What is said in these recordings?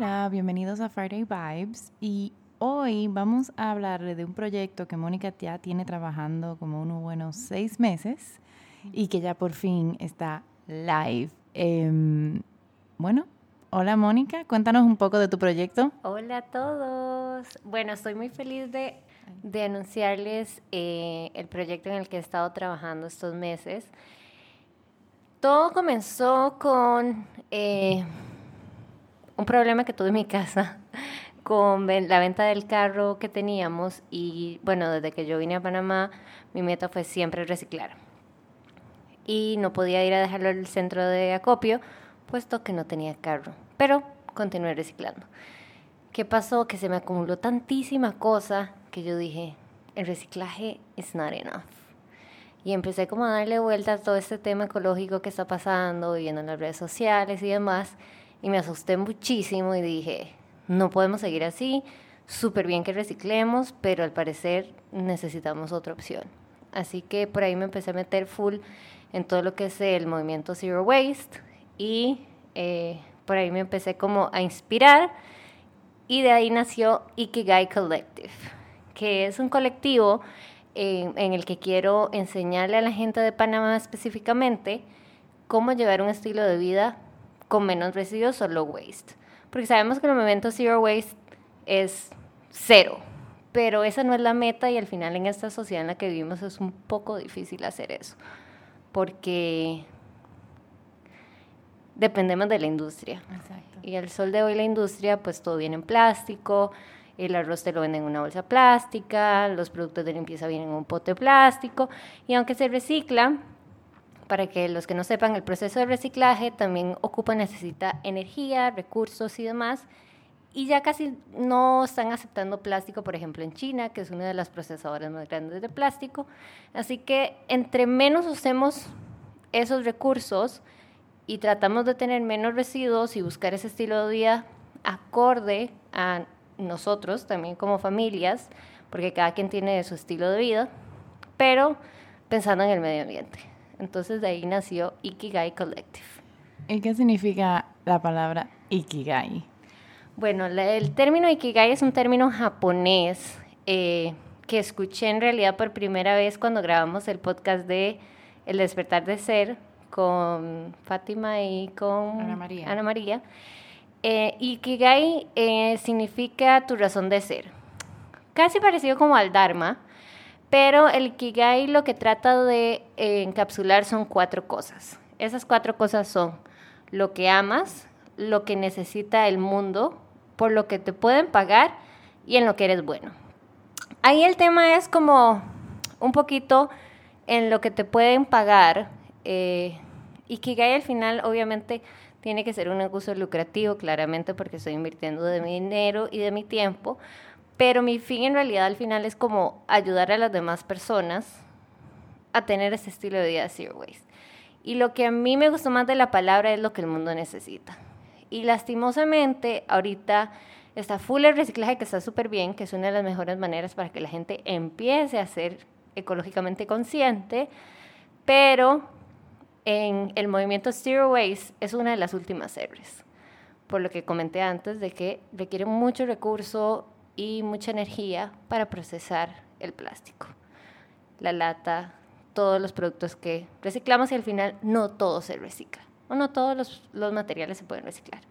Hola, bienvenidos a Friday Vibes y hoy vamos a hablar de un proyecto que Mónica ya tiene trabajando como unos buenos seis meses y que ya por fin está live. Em, bueno, hola Mónica, cuéntanos un poco de tu proyecto. Hola a todos. Bueno, estoy muy feliz de, de anunciarles eh, el proyecto en el que he estado trabajando estos meses. Todo comenzó con... Eh, un problema que tuve en mi casa con la venta del carro que teníamos y bueno, desde que yo vine a Panamá, mi meta fue siempre reciclar. Y no podía ir a dejarlo al centro de acopio, puesto que no tenía carro. Pero continué reciclando. ¿Qué pasó? Que se me acumuló tantísima cosa que yo dije, el reciclaje is not enough. Y empecé como a darle vuelta a todo este tema ecológico que está pasando, viendo en las redes sociales y demás y me asusté muchísimo y dije, no podemos seguir así, súper bien que reciclemos, pero al parecer necesitamos otra opción. Así que por ahí me empecé a meter full en todo lo que es el movimiento Zero Waste y eh, por ahí me empecé como a inspirar y de ahí nació Ikigai Collective, que es un colectivo en, en el que quiero enseñarle a la gente de Panamá específicamente cómo llevar un estilo de vida con menos residuos o low waste. Porque sabemos que el movimiento zero waste es cero, pero esa no es la meta y al final en esta sociedad en la que vivimos es un poco difícil hacer eso, porque dependemos de la industria. Y al sol de hoy la industria, pues todo viene en plástico, el arroz te lo venden en una bolsa plástica, los productos de limpieza vienen en un pote plástico, y aunque se recicla, para que los que no sepan, el proceso de reciclaje también ocupa, necesita energía, recursos y demás. Y ya casi no están aceptando plástico, por ejemplo, en China, que es una de las procesadoras más grandes de plástico. Así que entre menos usemos esos recursos y tratamos de tener menos residuos y buscar ese estilo de vida acorde a nosotros, también como familias, porque cada quien tiene su estilo de vida, pero pensando en el medio ambiente. Entonces de ahí nació Ikigai Collective. ¿Y qué significa la palabra Ikigai? Bueno, el término Ikigai es un término japonés eh, que escuché en realidad por primera vez cuando grabamos el podcast de El despertar de ser con Fátima y con Ana María. Ana María. Eh, Ikigai eh, significa tu razón de ser. Casi parecido como al Dharma, pero el Kigai lo que trata de eh, encapsular son cuatro cosas. Esas cuatro cosas son lo que amas, lo que necesita el mundo, por lo que te pueden pagar y en lo que eres bueno. Ahí el tema es como un poquito en lo que te pueden pagar. Eh, y Kigai al final obviamente tiene que ser un negocio lucrativo, claramente porque estoy invirtiendo de mi dinero y de mi tiempo, pero mi fin en realidad al final es como ayudar a las demás personas a tener ese estilo de vida zero waste. Y lo que a mí me gustó más de la palabra es lo que el mundo necesita. Y lastimosamente ahorita está full el reciclaje que está súper bien, que es una de las mejores maneras para que la gente empiece a ser ecológicamente consciente, pero en el movimiento Zero Waste es una de las últimas R's, por lo que comenté antes de que requiere mucho recurso y mucha energía para procesar el plástico. La lata, todos los productos que reciclamos y al final no todo se recicla. O no todos los, materiales se pueden reciclar.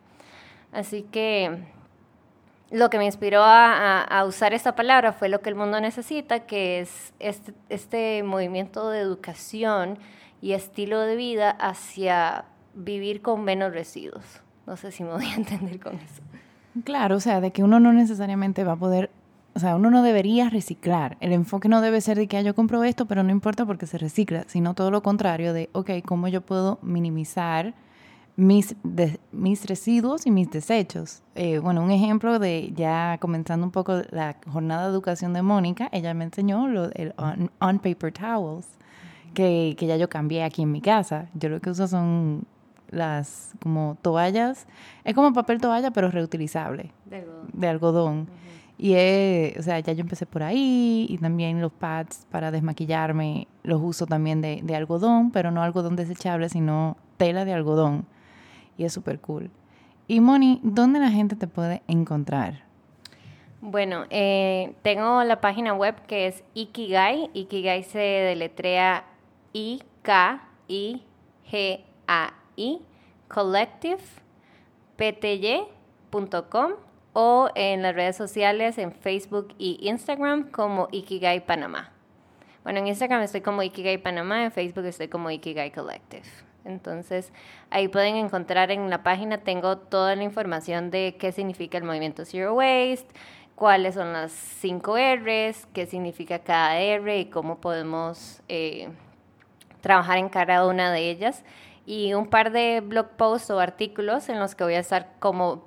Así que lo que me inspiró a, usar esta palabra fue lo que el mundo necesita, que es este, este movimiento de educación y estilo de vida hacia vivir con menos residuos. No sé si me voy a entender con eso. Claro, o sea, de que uno no necesariamente va a poder, o sea, uno no debería reciclar. El enfoque no debe ser de que ah, yo compro esto, pero no importa porque se recicla, sino todo lo contrario de, ok, ¿cómo yo puedo minimizar mis, mis residuos y mis desechos? Eh, bueno, un ejemplo de ya comenzando un poco la jornada de educación de Mónica, ella me enseñó lo, el on-paper towels. Que, que ya yo cambié aquí en mi casa. Yo lo que uso son las como toallas, es como papel toalla pero reutilizable. De algodón. Y es, o sea, ya yo empecé por ahí y también los pads para desmaquillarme los uso también de, de algodón, pero no algodón desechable, sino tela de algodón. Y es súper cool. Y Moni, ¿dónde la gente te puede encontrar? Bueno, eh, tengo la página web que es Ikigai. Ikigai se deletrea I-K-I-G-A-I, collectivepty.com o en las redes sociales, en Facebook y Instagram como Ikigai Panamá. Bueno, en Instagram estoy como Ikigai Panamá, en Facebook estoy como Ikigai Collective. Entonces, ahí pueden encontrar en la página, tengo toda la información de qué significa el movimiento Zero Waste, cuáles son las cinco R's, qué significa cada R y cómo podemos eh, trabajar en cada una de ellas. Y un par de blog posts o artículos en los que voy a estar como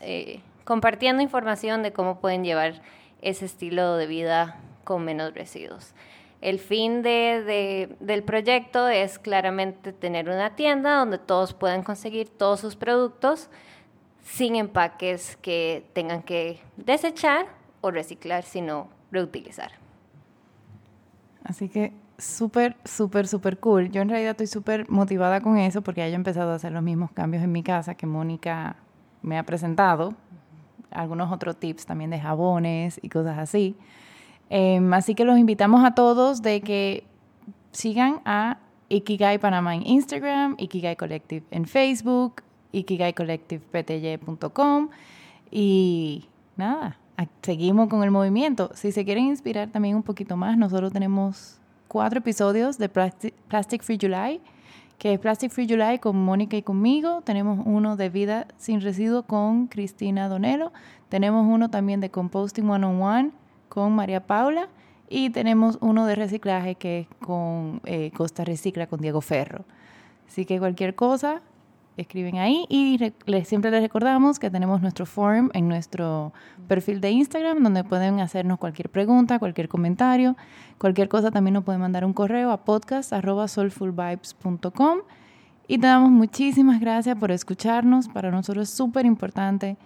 eh, compartiendo información de cómo pueden llevar ese estilo de vida con menos residuos. El fin de, del proyecto es claramente tener una tienda donde todos puedan conseguir todos sus productos sin empaques que tengan que desechar o reciclar, sino reutilizar. Así que súper, súper, súper cool. Yo en realidad estoy súper motivada con eso porque ya he empezado a hacer los mismos cambios en mi casa que Mónica me ha presentado. Algunos otros tips también de jabones y cosas así. Em, así que los invitamos a todos de que sigan a Ikigai Panamá en Instagram, Ikigai Collective en Facebook, ikigaicollectivepty.com y nada, seguimos con el movimiento. Si se quieren inspirar también un poquito más, nosotros tenemos cuatro episodios de Plastic, Free July, que es Plastic Free July con Mónica y conmigo. Tenemos uno de Vida sin Residuo con Cristina Donelo. Tenemos uno también de Composting One on One con María Paula. Y tenemos uno de reciclaje que es con eh, Costa Recicla con Diego Ferro. Así que cualquier cosa, escriben ahí y siempre les recordamos que tenemos nuestro forum en nuestro perfil de Instagram donde pueden hacernos cualquier pregunta, cualquier comentario, cualquier cosa también nos pueden mandar un correo a podcast@soulfulvibes.com y te damos muchísimas gracias por escucharnos. Para nosotros es súper importante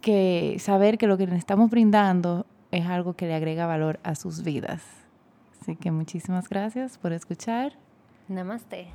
que saber que lo que les estamos brindando es algo que le agrega valor a sus vidas. Así que muchísimas gracias por escuchar. Namaste.